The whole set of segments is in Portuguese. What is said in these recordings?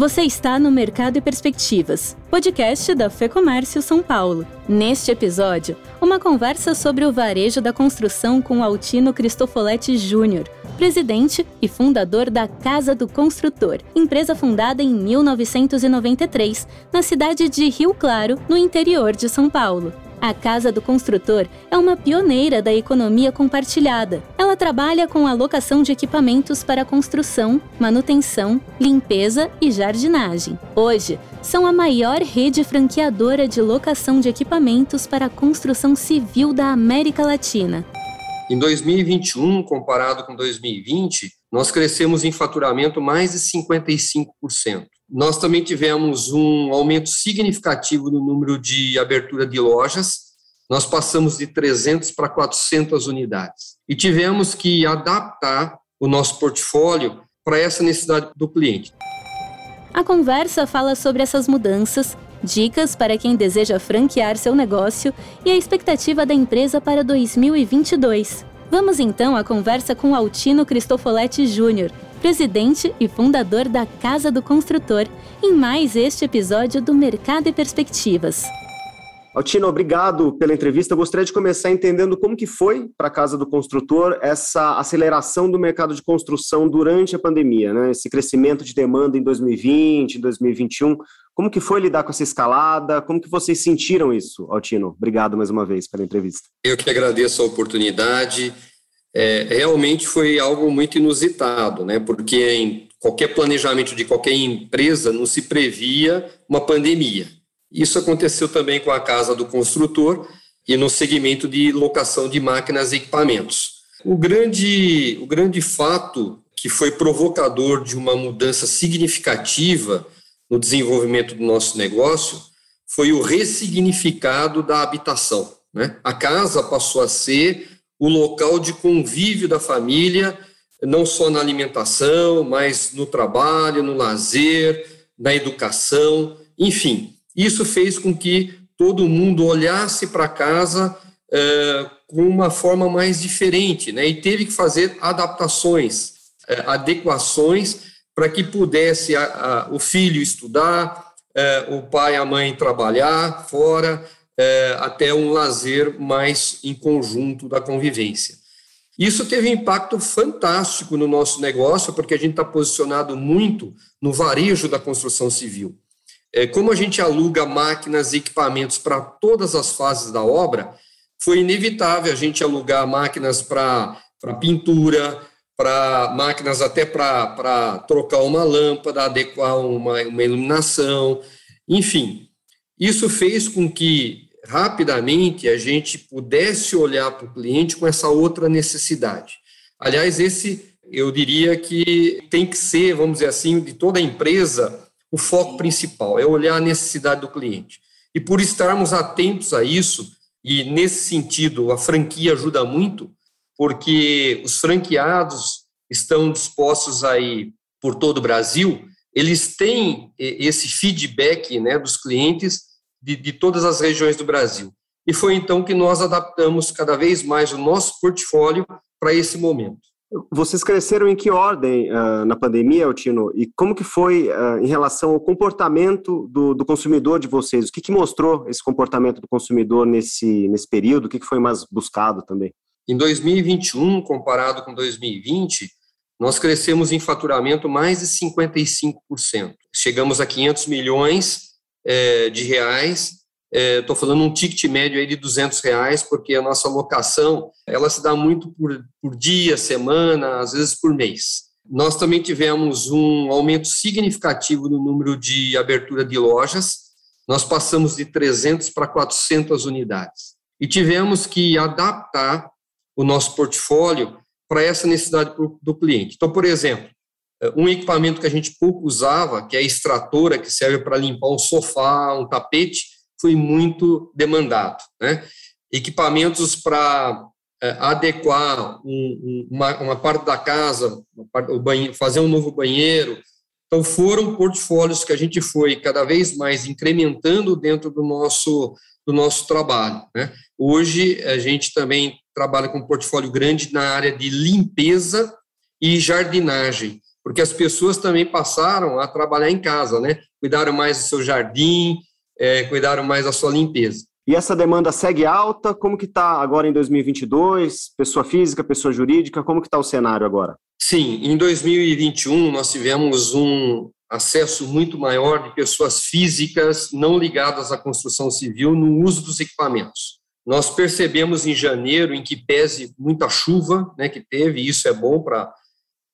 Você está no Mercado e Perspectivas, podcast da Fecomércio São Paulo. Neste episódio, uma conversa sobre o varejo da construção com Altino Cristofoletti Júnior, presidente e fundador da Casa do Construtor, empresa fundada em 1993, na cidade de Rio Claro, no interior de São Paulo. A Casa do Construtor é uma pioneira da economia compartilhada. Ela trabalha com a locação de equipamentos para construção, manutenção, limpeza e jardinagem. Hoje, são a maior rede franqueadora de locação de equipamentos para a construção civil da América Latina. Em 2021, comparado com 2020, nós crescemos em faturamento mais de 55%. Nós também tivemos um aumento significativo no número de abertura de lojas. Nós passamos de 300 para 400 unidades. E tivemos que adaptar o nosso portfólio para essa necessidade do cliente. A conversa fala sobre essas mudanças, dicas para quem deseja franquear seu negócio e a expectativa da empresa para 2022. Vamos então à conversa com Altino Cristofoletti Júnior, presidente e fundador da Casa do Construtor, em mais este episódio do Mercado e Perspectivas. Altino, obrigado pela entrevista. Eu gostaria de começar entendendo como que foi para a Casa do Construtor essa aceleração do mercado de construção durante a pandemia, né? Esse crescimento de demanda em 2020, 2021. Como que foi lidar com essa escalada? Como que vocês sentiram isso, Altino? Obrigado mais uma vez pela entrevista. Eu que agradeço a oportunidade é, realmente foi algo muito inusitado, né? Porque em qualquer planejamento de qualquer empresa não se previa uma pandemia. Isso aconteceu também com a casa do construtor e no segmento de locação de máquinas e equipamentos. O grande, o grande fato que foi provocador de uma mudança significativa no desenvolvimento do nosso negócio foi o ressignificado da habitação. Né? A casa passou a ser o local de convívio da família, não só na alimentação, mas no trabalho, no lazer, na educação, enfim. Isso fez com que todo mundo olhasse para casa é, com uma forma mais diferente, né? E teve que fazer adaptações, é, adequações para que pudesse a, a, o filho estudar, é, o pai e a mãe trabalhar fora, é, até um lazer mais em conjunto da convivência. Isso teve um impacto fantástico no nosso negócio, porque a gente está posicionado muito no varejo da construção civil. É, como a gente aluga máquinas e equipamentos para todas as fases da obra, foi inevitável a gente alugar máquinas para pintura, para máquinas até para trocar uma lâmpada, adequar uma, uma iluminação, enfim. Isso fez com que rapidamente a gente pudesse olhar para o cliente com essa outra necessidade. Aliás, esse eu diria que tem que ser, vamos dizer assim, de toda empresa, o foco principal, é olhar a necessidade do cliente. E por estarmos atentos a isso, e nesse sentido a franquia ajuda muito, porque os franqueados estão dispostos aí por todo o Brasil, eles têm esse feedback né, dos clientes de, de todas as regiões do Brasil. E foi então que nós adaptamos cada vez mais o nosso portfólio para esse momento. Vocês cresceram em que ordem uh, na pandemia, Altino? E como que foi uh, em relação ao comportamento do, do consumidor de vocês? O que, que, mostrou esse comportamento do consumidor nesse, nesse período? O que, que foi mais buscado também? Em 2021, comparado com 2020, nós crescemos em faturamento mais de 55%. Chegamos a 500 milhões é, de reais. Estou é, falando um ticket médio aí de 200 reais, porque a nossa locação ela se dá muito por, por dia, semana, às vezes por mês. Nós também tivemos um aumento significativo no número de abertura de lojas. Nós passamos de 300 para 400 unidades. E tivemos que adaptar o nosso portfólio para essa necessidade do cliente. Então, por exemplo, um equipamento que a gente pouco usava, que é a extratora, que serve para limpar um sofá, um tapete, foi muito demandado. Né? Equipamentos para é, adequar um, uma, uma, parte da casa, parte, banheiro, fazer um novo banheiro. Então, foram portfólios que a gente foi cada vez mais incrementando dentro do nosso, do nosso trabalho. Né? Hoje, a gente também trabalha com um portfólio grande na área de limpeza e jardinagem porque as pessoas também passaram a trabalhar em casa, né? Cuidaram mais do seu jardim, é, cuidaram mais da sua limpeza. E essa demanda segue alta? Como que está agora em 2022? Pessoa física, pessoa jurídica, como que está o cenário agora? Sim, em 2021 nós tivemos um acesso muito maior de pessoas físicas não ligadas à construção civil no uso dos equipamentos. Nós percebemos em janeiro, em que pese muita chuva, né, que teve, e isso é bom para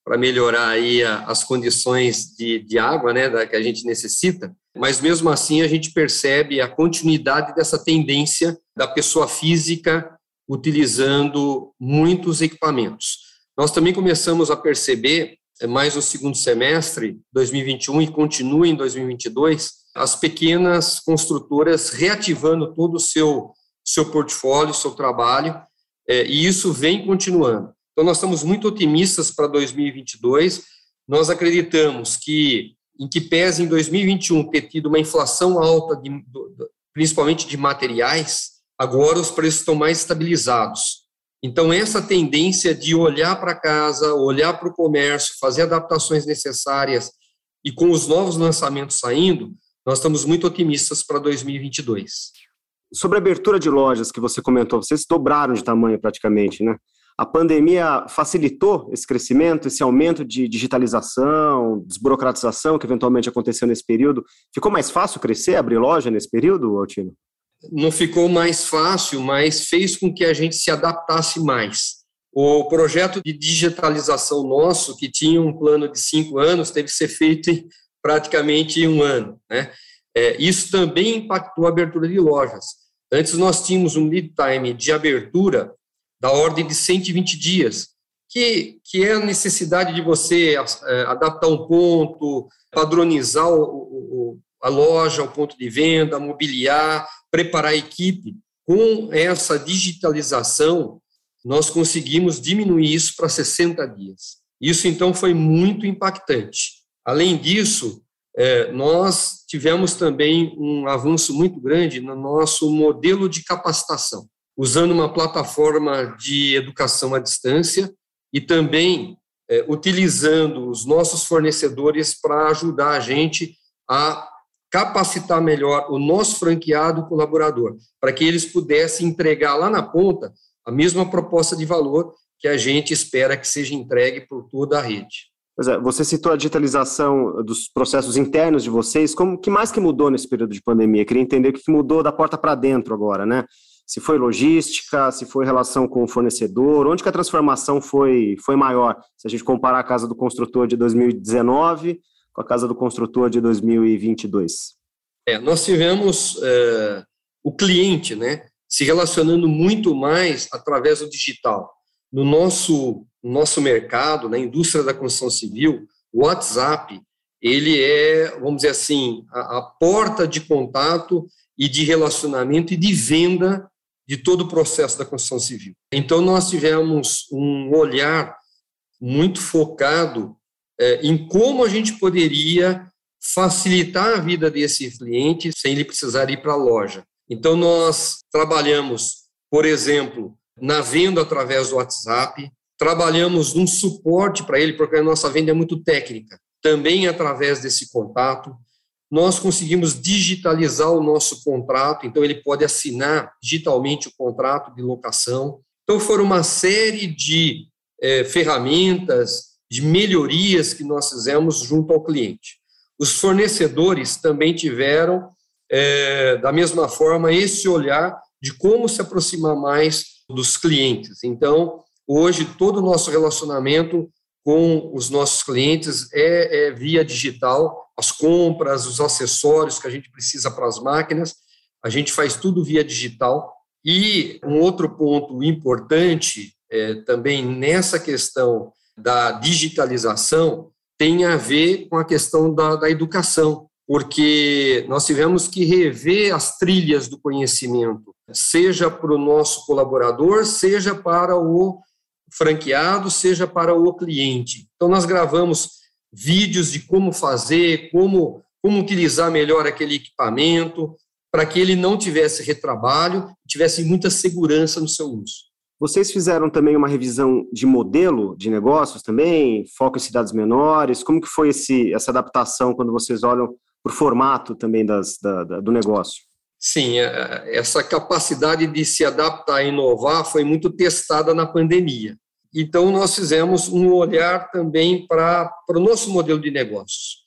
para melhorar aí as condições de, de água, né, da, que a gente necessita, mas mesmo assim a gente percebe a continuidade dessa tendência da pessoa física utilizando muitos equipamentos. Nós também começamos a perceber, eh, mais no segundo semestre 2021 e continua em 2022, as pequenas construtoras reativando todo o seu, seu portfólio, seu trabalho, é, e isso vem continuando. Então, nós estamos muito otimistas para 2022. Nós acreditamos que, em que pese em 2021 ter tido uma inflação alta, de, principalmente de materiais, agora os preços estão mais estabilizados. Então, essa tendência de olhar para casa, olhar para o comércio, fazer adaptações necessárias e com os novos lançamentos saindo, nós estamos muito otimistas para 2022. Sobre a abertura de lojas que você comentou, vocês dobraram de tamanho praticamente, né? A pandemia facilitou esse crescimento, esse aumento de digitalização, desburocratização que eventualmente aconteceu nesse período. Ficou mais fácil crescer, abrir loja nesse período, Altino? Não ficou mais fácil, mas fez com que a gente se adaptasse mais. O projeto de digitalização nosso, que tinha um plano de cinco anos, teve que ser feito em praticamente um ano. Né? É, isso também impactou a abertura de lojas. Antes nós tínhamos um lead time de abertura da ordem de 120 dias, que, que é a necessidade de você é, adaptar um ponto, padronizar o, o, a loja, o ponto de venda, mobiliar, preparar a equipe. Com essa digitalização, nós conseguimos diminuir isso para 60 dias. Isso, então, foi muito impactante. Além disso, é, nós tivemos também um avanço muito grande no nosso modelo de capacitação usando uma plataforma de educação à distância e também é, utilizando os nossos fornecedores para ajudar a gente a capacitar melhor o nosso franqueado colaborador, para que eles pudessem entregar lá na ponta a mesma proposta de valor que a gente espera que seja entregue por toda a rede. Pois é, você citou a digitalização dos processos internos de vocês. Como que mais que mudou nesse período de pandemia? Eu queria entender o que mudou da porta para dentro agora, né? Se foi logística, se foi relação com o fornecedor, onde que a transformação foi, foi maior, se a gente comparar a casa do construtor de 2019 com a casa do construtor de 2022? É, nós tivemos é, o cliente né, se relacionando muito mais através do digital. No nosso, nosso mercado, na indústria da construção civil, o WhatsApp, ele é, vamos dizer assim, a, a porta de contato e de relacionamento e de venda de todo o processo da construção civil. Então, nós tivemos um olhar muito focado é, em como a gente poderia facilitar a vida desse cliente sem ele precisar ir para a loja. Então, nós trabalhamos, por exemplo, na venda através do WhatsApp, trabalhamos num suporte para ele, porque a nossa venda é muito técnica, também através desse contato nós conseguimos digitalizar o nosso contrato, então ele pode assinar digitalmente o contrato de locação. Então, foram uma série de é, ferramentas, de melhorias que nós fizemos junto ao cliente. Os fornecedores também tiveram, é, da mesma forma, esse olhar de como se aproximar mais dos clientes. Então, hoje, todo o nosso relacionamento com os nossos clientes é, é via digital, as compras, os acessórios que a gente precisa para as máquinas, a gente faz tudo via digital. E um outro ponto importante é, também nessa questão da digitalização tem a ver com a questão da, da educação, porque nós tivemos que rever as trilhas do conhecimento, seja para o nosso colaborador, seja para o franqueado, seja para o cliente. Então, nós gravamos vídeos de como fazer, como, como utilizar melhor aquele equipamento, para que ele não tivesse retrabalho, tivesse muita segurança no seu uso. Vocês fizeram também uma revisão de modelo de negócios também, foco em cidades menores. Como que foi esse, essa adaptação quando vocês olham para o formato também das, da, da, do negócio? Sim, é, essa capacidade de se adaptar e inovar foi muito testada na pandemia. Então, nós fizemos um olhar também para, para o nosso modelo de negócios.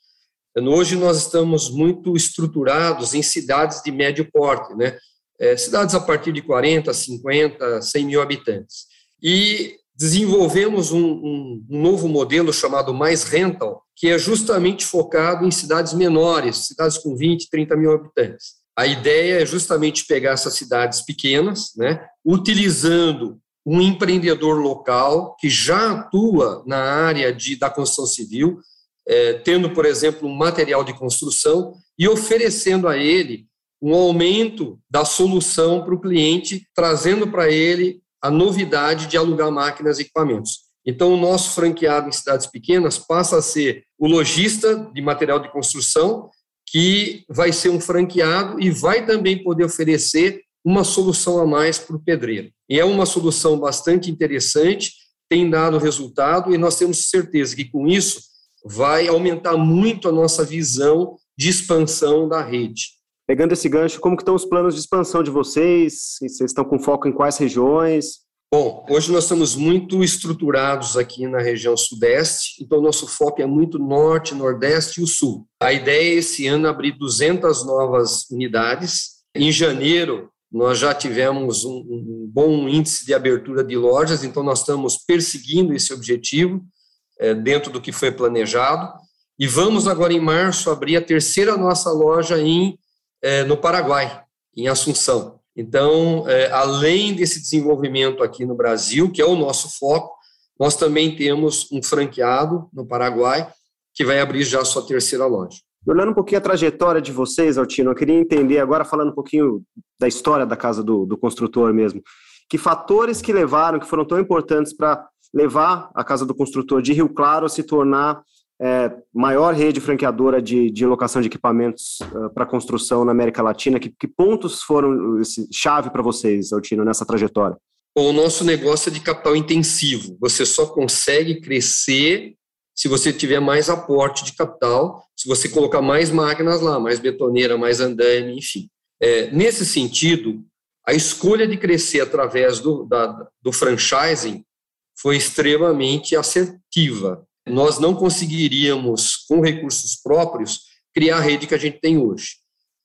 Hoje, nós estamos muito estruturados em cidades de médio porte, né? É, cidades a partir de 40, 50, 100 mil habitantes. E desenvolvemos um, um, um novo modelo chamado Mais Rental, que é justamente focado em cidades menores, cidades com 20, 30 mil habitantes. A ideia é justamente pegar essas cidades pequenas, né, utilizando um empreendedor local que já atua na área de, da construção civil, é, tendo, por exemplo, um material de construção e oferecendo a ele um aumento da solução para o cliente, trazendo para ele a novidade de alugar máquinas e equipamentos. Então, o nosso franqueado em cidades pequenas passa a ser o lojista de material de construção que vai ser um franqueado e vai também poder oferecer uma solução a mais para o pedreiro. E é uma solução bastante interessante, tem dado resultado e nós temos certeza que com isso vai aumentar muito a nossa visão de expansão da rede. Pegando esse gancho, como que estão os planos de expansão de vocês? Vocês estão com foco em quais regiões? Bom, hoje nós estamos muito estruturados aqui na região sudeste, então nosso foco é muito norte, nordeste e o sul. A ideia é esse ano abrir 200 novas unidades. Em janeiro, nós já tivemos um, um bom índice de abertura de lojas, então nós estamos perseguindo esse objetivo é, dentro do que foi planejado. E vamos agora em março abrir a terceira nossa loja em, é, no Paraguai, em Assunção. Então, é, além desse desenvolvimento aqui no Brasil, que é o nosso foco, nós também temos um franqueado no Paraguai que vai abrir já a sua terceira loja. Olhando um pouquinho a trajetória de vocês, Altino, eu queria entender agora, falando um pouquinho da história da casa do, do construtor mesmo, que fatores que levaram, que foram tão importantes para levar a casa do construtor de Rio Claro a se tornar é, maior rede franqueadora de, de locação de equipamentos uh, é, para construção na América Latina. Que, que pontos foram esse, chave para vocês, Altino, nessa trajetória? O nosso negócio é de capital intensivo. Você só consegue crescer se você tiver mais aporte de capital, se você colocar mais máquinas lá, mais betoneira, mais andame, enfim. É, nesse sentido, a escolha de crescer através do, da, do franchising foi extremamente assertiva nós não conseguiríamos, com recursos próprios, criar a rede que a gente tem hoje.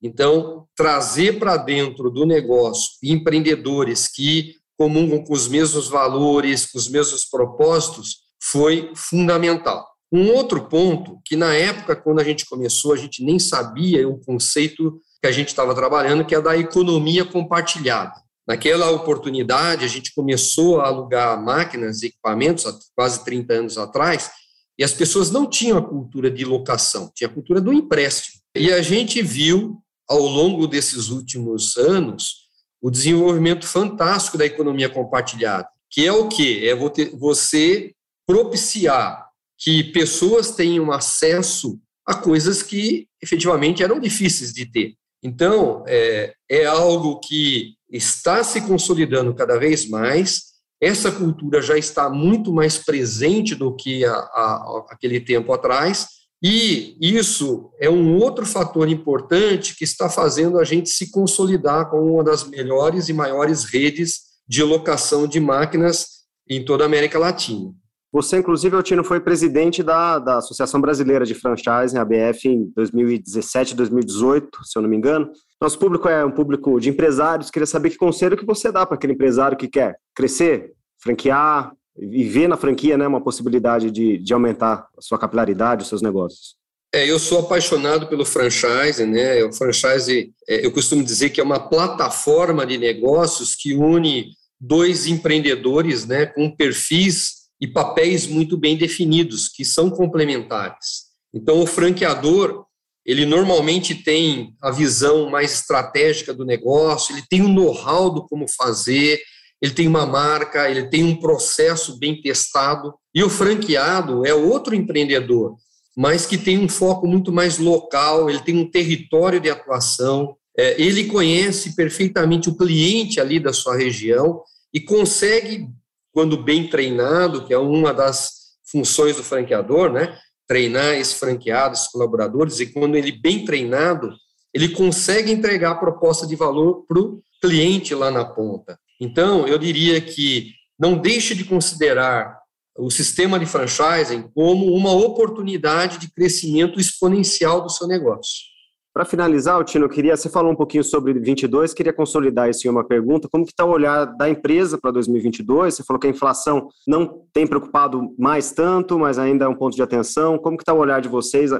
Então, trazer para dentro do negócio empreendedores que comungam com os mesmos valores, com os mesmos propósitos, foi fundamental. Um outro ponto, que na época, quando a gente começou, a gente nem sabia o conceito que a gente estava trabalhando, que é da economia compartilhada. Naquela oportunidade, a gente começou a alugar máquinas e equipamentos, há quase 30 anos atrás, e as pessoas não tinham a cultura de locação, tinha a cultura do empréstimo. E a gente viu, ao longo desses últimos anos, o desenvolvimento fantástico da economia compartilhada, que é o quê? É você propiciar que pessoas tenham acesso a coisas que efetivamente eram difíceis de ter. Então, é, é algo que está se consolidando cada vez mais, essa cultura já está muito mais presente do que a, a, aquele tempo atrás, e isso é um outro fator importante que está fazendo a gente se consolidar com uma das melhores e maiores redes de locação de máquinas em toda a América Latina. Você, inclusive, Altino, foi presidente da, da Associação Brasileira de Franchising, ABF, em 2017, 2018, se eu não me engano. Nosso público é um público de empresários. Queria saber que conselho que você dá para aquele empresário que quer crescer, franquear e ver na franquia né, uma possibilidade de, de aumentar a sua capilaridade, os seus negócios. É, eu sou apaixonado pelo franchise, né? O franchise, é, eu costumo dizer que é uma plataforma de negócios que une dois empreendedores, né, com perfis e papéis muito bem definidos, que são complementares. Então, o franqueador, ele normalmente tem a visão mais estratégica do negócio, ele tem o um know-how do como fazer, ele tem uma marca, ele tem um processo bem testado. E o franqueado é outro empreendedor, mas que tem um foco muito mais local, ele tem um território de atuação, é, ele conhece perfeitamente o cliente ali da sua região e consegue, quando bem treinado, que é uma das funções do franqueador, né? Treinar esse franqueado, esses colaboradores, e quando ele bem treinado, ele consegue entregar a proposta de valor para o cliente lá na ponta. Então, eu diria que não deixe de considerar o sistema de franchising como uma oportunidade de crescimento exponencial do seu negócio. Para finalizar, Tino, queria, você falou um pouquinho sobre 22, queria consolidar isso em uma pergunta, como que está o olhar da empresa para 2022? Você falou que a inflação não tem preocupado mais tanto, mas ainda é um ponto de atenção. Como que está o olhar de vocês,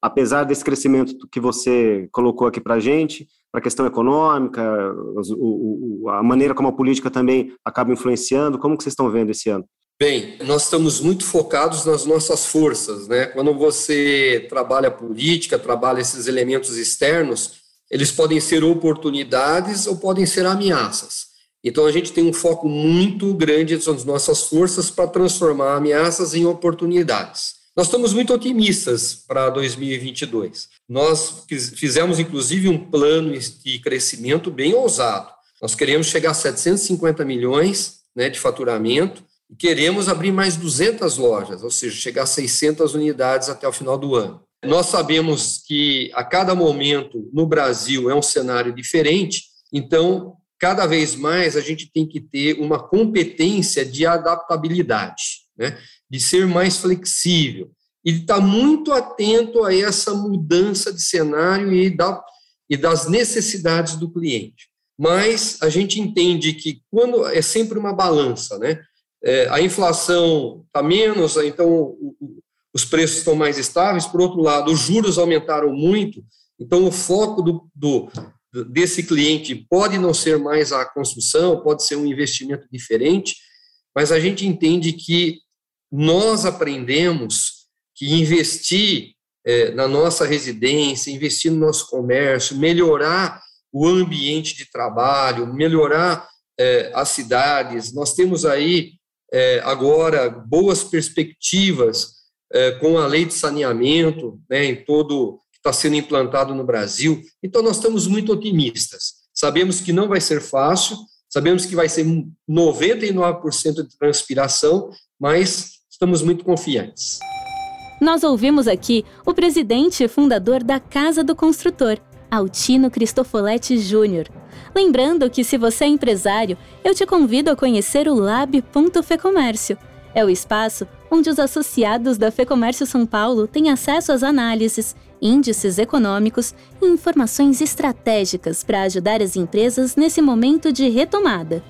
apesar desse crescimento que você colocou aqui para a gente, para a questão econômica, a maneira como a política também acaba influenciando, como que vocês estão vendo esse ano? Bem, nós estamos muito focados nas nossas forças, né? Quando você trabalha política, trabalha esses elementos externos, eles podem ser oportunidades ou podem ser ameaças. Então a gente tem um foco muito grande nas nossas forças para transformar ameaças em oportunidades. Nós estamos muito otimistas para 2022. Nós fizemos inclusive um plano de crescimento bem ousado. Nós queremos chegar a 750 milhões né, de faturamento queremos abrir mais 200 lojas, ou seja, chegar a 600 unidades até o final do ano. Nós sabemos que a cada momento no Brasil é um cenário diferente, então cada vez mais a gente tem que ter uma competência de adaptabilidade, né? de ser mais flexível e de estar muito atento a essa mudança de cenário e, da, e das necessidades do cliente. Mas a gente entende que quando é sempre uma balança, né? É, a inflação está menos, então o, o, os preços estão mais estáveis. Por outro lado, os juros aumentaram muito, então o foco do, do, desse cliente pode não ser mais a construção, pode ser um investimento diferente, mas a gente entende que nós aprendemos que investir é, na nossa residência, investir no nosso comércio, melhorar o ambiente de trabalho, melhorar é, as cidades. Nós temos aí é, agora boas perspectivas é, com a lei de saneamento, né, em todo que está sendo implantado no Brasil. Então, nós estamos muito otimistas. Sabemos que não vai ser fácil, sabemos que vai ser 99% de transpiração, mas estamos muito confiantes. Nós ouvimos aqui o presidente e fundador da Casa do Construtor, Altino Cristofoletti Júnior. Lembrando que se você é empresário, eu te convido a conhecer o Lab.fecomércio. É o espaço onde os associados da Fecomércio São Paulo têm acesso às análises, índices econômicos e informações estratégicas para ajudar as empresas nesse momento de retomada.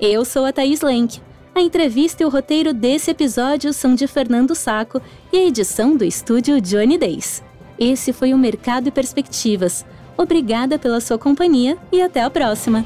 Eu sou a Thaís Lenk. A entrevista e o roteiro desse episódio são de Fernando Saco e a edição do estúdio Johnny Days. Esse foi o Mercado e Perspectivas. Obrigada pela sua companhia e até a próxima!